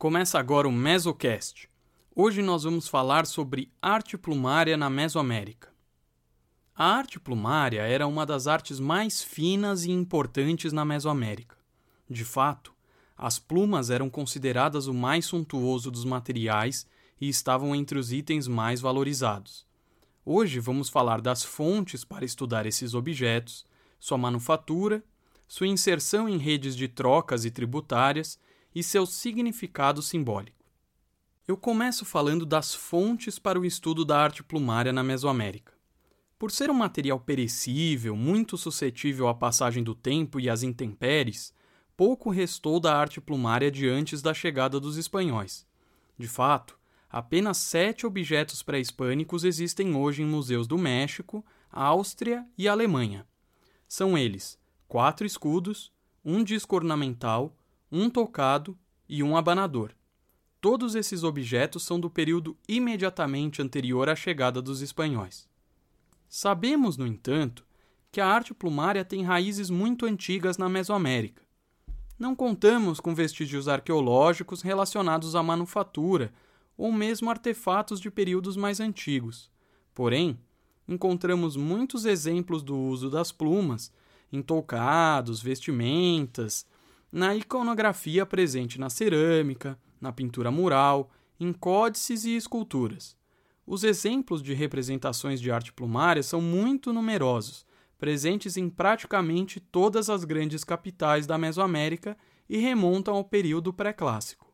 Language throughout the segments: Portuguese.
Começa agora o Mesocast. Hoje nós vamos falar sobre arte plumária na Mesoamérica. A arte plumária era uma das artes mais finas e importantes na Mesoamérica. De fato, as plumas eram consideradas o mais suntuoso dos materiais e estavam entre os itens mais valorizados. Hoje vamos falar das fontes para estudar esses objetos, sua manufatura, sua inserção em redes de trocas e tributárias e seu significado simbólico. Eu começo falando das fontes para o estudo da arte plumária na Mesoamérica. Por ser um material perecível, muito suscetível à passagem do tempo e às intempéries, pouco restou da arte plumária de antes da chegada dos espanhóis. De fato, apenas sete objetos pré-hispânicos existem hoje em museus do México, Áustria e Alemanha. São eles quatro escudos, um disco ornamental, um tocado e um abanador. Todos esses objetos são do período imediatamente anterior à chegada dos espanhóis. Sabemos, no entanto, que a arte plumária tem raízes muito antigas na Mesoamérica. Não contamos com vestígios arqueológicos relacionados à manufatura ou mesmo artefatos de períodos mais antigos. Porém, encontramos muitos exemplos do uso das plumas em toucados, vestimentas, na iconografia presente na cerâmica, na pintura mural, em códices e esculturas. Os exemplos de representações de arte plumária são muito numerosos, presentes em praticamente todas as grandes capitais da Mesoamérica e remontam ao período pré-clássico.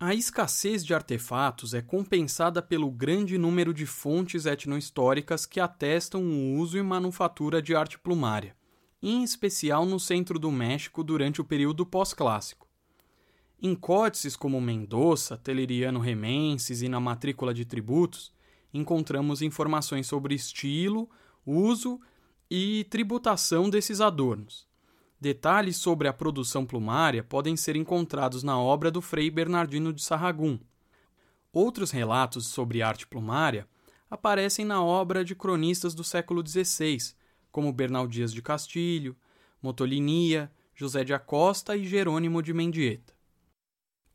A escassez de artefatos é compensada pelo grande número de fontes etnohistóricas que atestam o uso e manufatura de arte plumária em especial no centro do México durante o período pós-clássico. Em códices como Mendoza, Teleriano Remenses e na matrícula de tributos, encontramos informações sobre estilo, uso e tributação desses adornos. Detalhes sobre a produção plumária podem ser encontrados na obra do Frei Bernardino de Sarragum. Outros relatos sobre arte plumária aparecem na obra de cronistas do século XVI, como Bernal Dias de Castilho, Motolinia, José de Acosta e Jerônimo de Mendieta.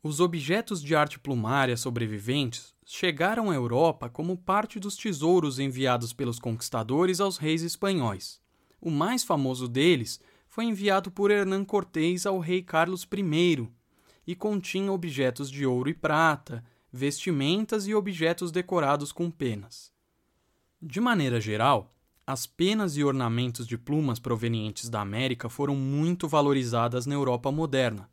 Os objetos de arte plumária sobreviventes chegaram à Europa como parte dos tesouros enviados pelos conquistadores aos reis espanhóis. O mais famoso deles foi enviado por Hernán Cortés ao rei Carlos I e continha objetos de ouro e prata, vestimentas e objetos decorados com penas. De maneira geral, as penas e ornamentos de plumas provenientes da América foram muito valorizadas na Europa moderna.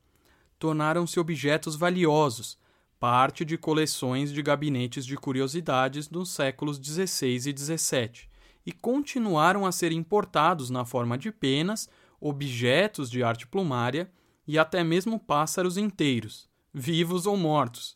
Tornaram-se objetos valiosos, parte de coleções de gabinetes de curiosidades nos séculos XVI e XVII, e continuaram a ser importados na forma de penas, objetos de arte plumária e até mesmo pássaros inteiros, vivos ou mortos,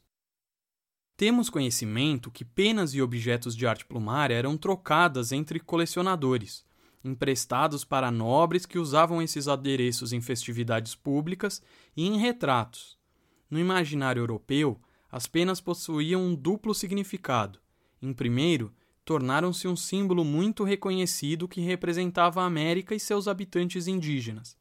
temos conhecimento que penas e objetos de arte plumária eram trocadas entre colecionadores, emprestados para nobres que usavam esses adereços em festividades públicas e em retratos. No imaginário europeu, as penas possuíam um duplo significado. Em primeiro, tornaram-se um símbolo muito reconhecido que representava a América e seus habitantes indígenas,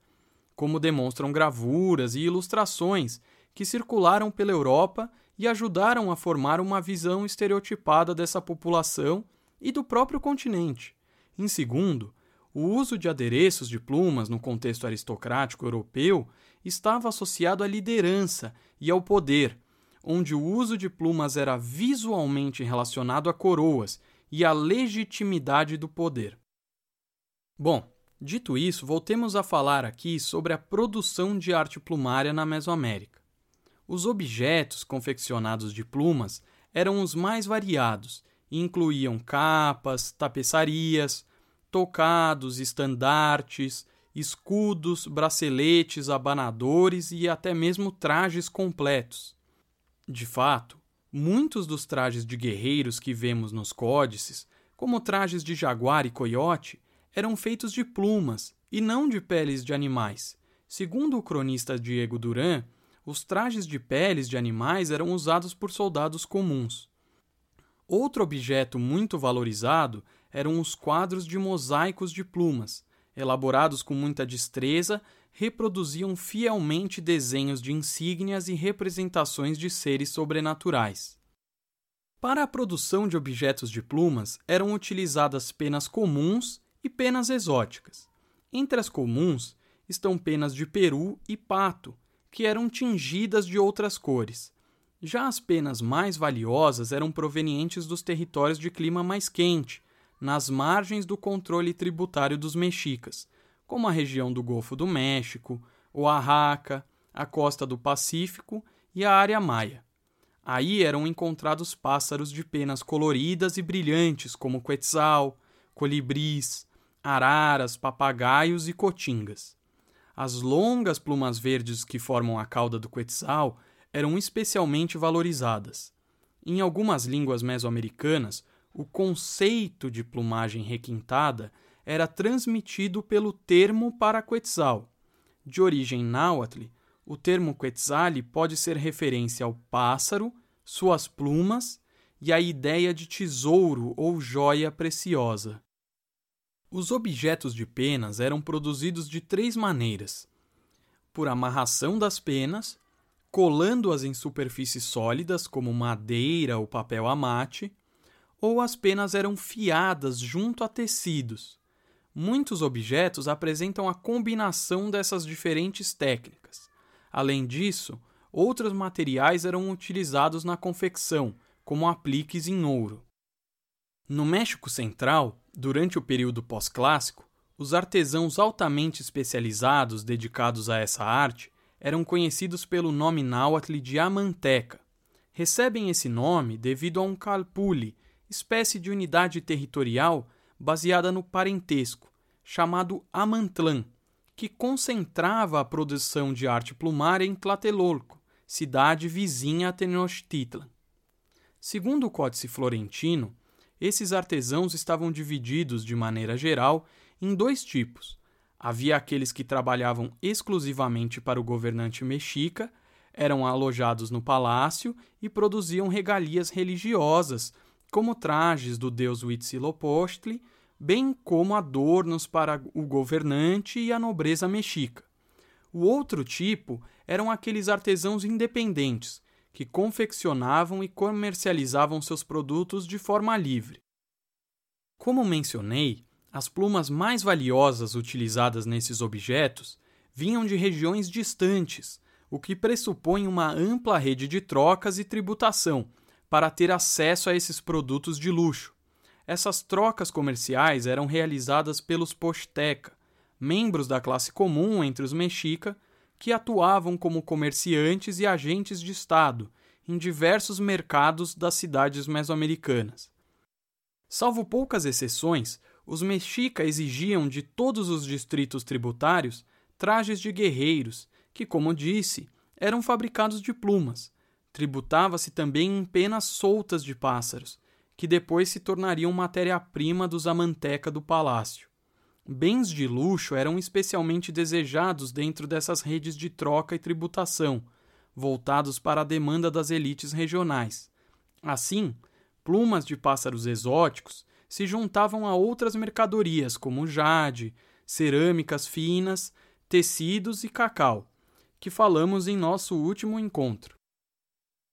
como demonstram gravuras e ilustrações que circularam pela Europa e ajudaram a formar uma visão estereotipada dessa população e do próprio continente. Em segundo, o uso de adereços de plumas no contexto aristocrático europeu estava associado à liderança e ao poder, onde o uso de plumas era visualmente relacionado a coroas e à legitimidade do poder. Bom, dito isso, voltemos a falar aqui sobre a produção de arte plumária na Mesoamérica. Os objetos confeccionados de plumas eram os mais variados e incluíam capas, tapeçarias, tocados, estandartes, escudos, braceletes, abanadores e até mesmo trajes completos. De fato, muitos dos trajes de guerreiros que vemos nos códices, como trajes de jaguar e coiote, eram feitos de plumas e não de peles de animais. Segundo o cronista Diego Duran, os trajes de peles de animais eram usados por soldados comuns. Outro objeto muito valorizado eram os quadros de mosaicos de plumas. elaborados com muita destreza, reproduziam fielmente desenhos de insígnias e representações de seres sobrenaturais. Para a produção de objetos de plumas eram utilizadas penas comuns e penas exóticas. Entre as comuns estão penas de peru e pato, que eram tingidas de outras cores. Já as penas mais valiosas eram provenientes dos territórios de clima mais quente, nas margens do controle tributário dos mexicas, como a região do Golfo do México, Oaxaca, a costa do Pacífico e a área maia. Aí eram encontrados pássaros de penas coloridas e brilhantes, como quetzal, colibris, araras, papagaios e cotingas. As longas plumas verdes que formam a cauda do quetzal eram especialmente valorizadas. Em algumas línguas mesoamericanas, o conceito de plumagem requintada era transmitido pelo termo para quetzal. De origem náhuatl, o termo quetzali pode ser referência ao pássaro, suas plumas e a ideia de tesouro ou joia preciosa. Os objetos de penas eram produzidos de três maneiras: por amarração das penas, colando-as em superfícies sólidas como madeira ou papel amate, ou as penas eram fiadas junto a tecidos. Muitos objetos apresentam a combinação dessas diferentes técnicas. Além disso, outros materiais eram utilizados na confecção, como apliques em ouro. No México Central, durante o período pós-clássico, os artesãos altamente especializados dedicados a essa arte eram conhecidos pelo nome náhuatl de amanteca. Recebem esse nome devido a um calpule, espécie de unidade territorial baseada no parentesco, chamado Amantlã, que concentrava a produção de arte plumária em Tlatelolco, cidade vizinha a Tenochtitlan. Segundo o Códice Florentino, esses artesãos estavam divididos, de maneira geral, em dois tipos. Havia aqueles que trabalhavam exclusivamente para o governante mexica, eram alojados no palácio e produziam regalias religiosas, como trajes do deus Huitzilopochtli, bem como adornos para o governante e a nobreza mexica. O outro tipo eram aqueles artesãos independentes, que confeccionavam e comercializavam seus produtos de forma livre. Como mencionei, as plumas mais valiosas utilizadas nesses objetos vinham de regiões distantes, o que pressupõe uma ampla rede de trocas e tributação para ter acesso a esses produtos de luxo. Essas trocas comerciais eram realizadas pelos posteca, membros da classe comum entre os mexica, que atuavam como comerciantes e agentes de Estado em diversos mercados das cidades mesoamericanas. Salvo poucas exceções, os mexica exigiam de todos os distritos tributários trajes de guerreiros, que, como disse, eram fabricados de plumas. Tributava-se também em penas soltas de pássaros, que depois se tornariam matéria-prima dos amanteca do palácio. Bens de luxo eram especialmente desejados dentro dessas redes de troca e tributação, voltados para a demanda das elites regionais. Assim, plumas de pássaros exóticos se juntavam a outras mercadorias como jade, cerâmicas finas, tecidos e cacau, que falamos em nosso último encontro.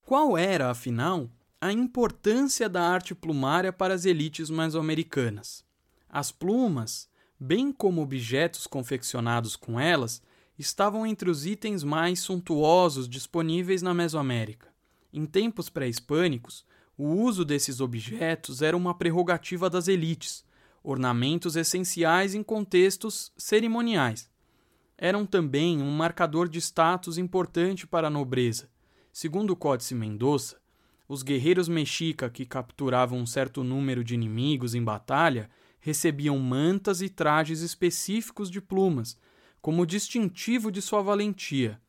Qual era, afinal, a importância da arte plumária para as elites mesoamericanas? As plumas bem como objetos confeccionados com elas, estavam entre os itens mais suntuosos disponíveis na Mesoamérica. Em tempos pré-hispânicos, o uso desses objetos era uma prerrogativa das elites, ornamentos essenciais em contextos cerimoniais. Eram também um marcador de status importante para a nobreza. Segundo o Códice Mendoza, os guerreiros mexica que capturavam um certo número de inimigos em batalha recebiam mantas e trajes específicos de plumas, como distintivo de sua valentia.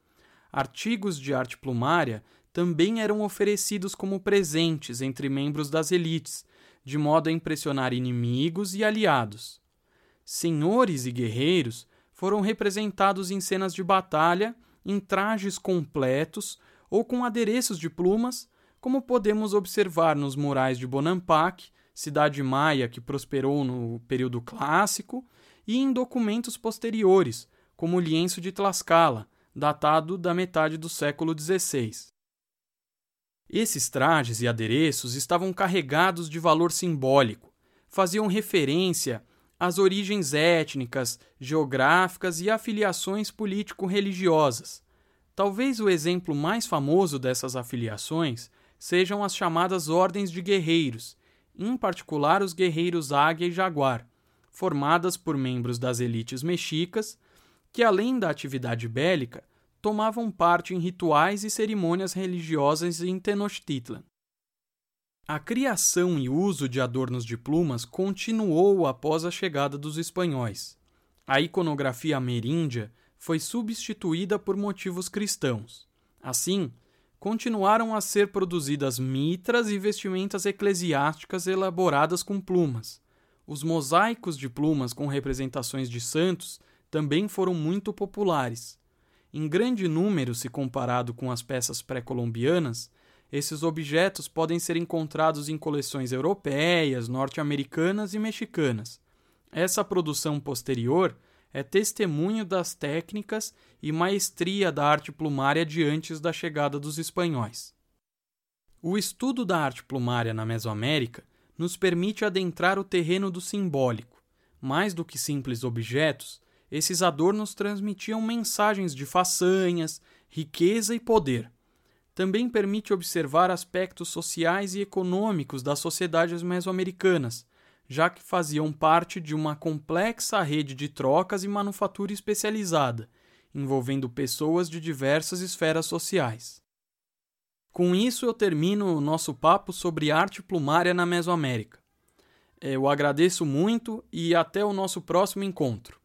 Artigos de arte plumária também eram oferecidos como presentes entre membros das elites, de modo a impressionar inimigos e aliados. Senhores e guerreiros foram representados em cenas de batalha em trajes completos ou com adereços de plumas, como podemos observar nos murais de Bonampak cidade maia que prosperou no período clássico, e em documentos posteriores, como o lienço de Tlaxcala, datado da metade do século XVI. Esses trajes e adereços estavam carregados de valor simbólico, faziam referência às origens étnicas, geográficas e afiliações político-religiosas. Talvez o exemplo mais famoso dessas afiliações sejam as chamadas ordens de guerreiros, em particular os guerreiros Águia e Jaguar, formadas por membros das elites mexicas, que além da atividade bélica, tomavam parte em rituais e cerimônias religiosas em Tenochtitlan. A criação e uso de adornos de plumas continuou após a chegada dos espanhóis. A iconografia ameríndia foi substituída por motivos cristãos. Assim, continuaram a ser produzidas mitras e vestimentas eclesiásticas elaboradas com plumas. Os mosaicos de plumas com representações de santos também foram muito populares. Em grande número se comparado com as peças pré-colombianas, esses objetos podem ser encontrados em coleções europeias, norte-americanas e mexicanas. Essa produção posterior é testemunho das técnicas e maestria da arte plumária de antes da chegada dos espanhóis. O estudo da arte plumária na Mesoamérica nos permite adentrar o terreno do simbólico. Mais do que simples objetos, esses adornos transmitiam mensagens de façanhas, riqueza e poder. Também permite observar aspectos sociais e econômicos das sociedades mesoamericanas, já que faziam parte de uma complexa rede de trocas e manufatura especializada, envolvendo pessoas de diversas esferas sociais. Com isso, eu termino o nosso papo sobre arte plumária na Mesoamérica. Eu agradeço muito e até o nosso próximo encontro.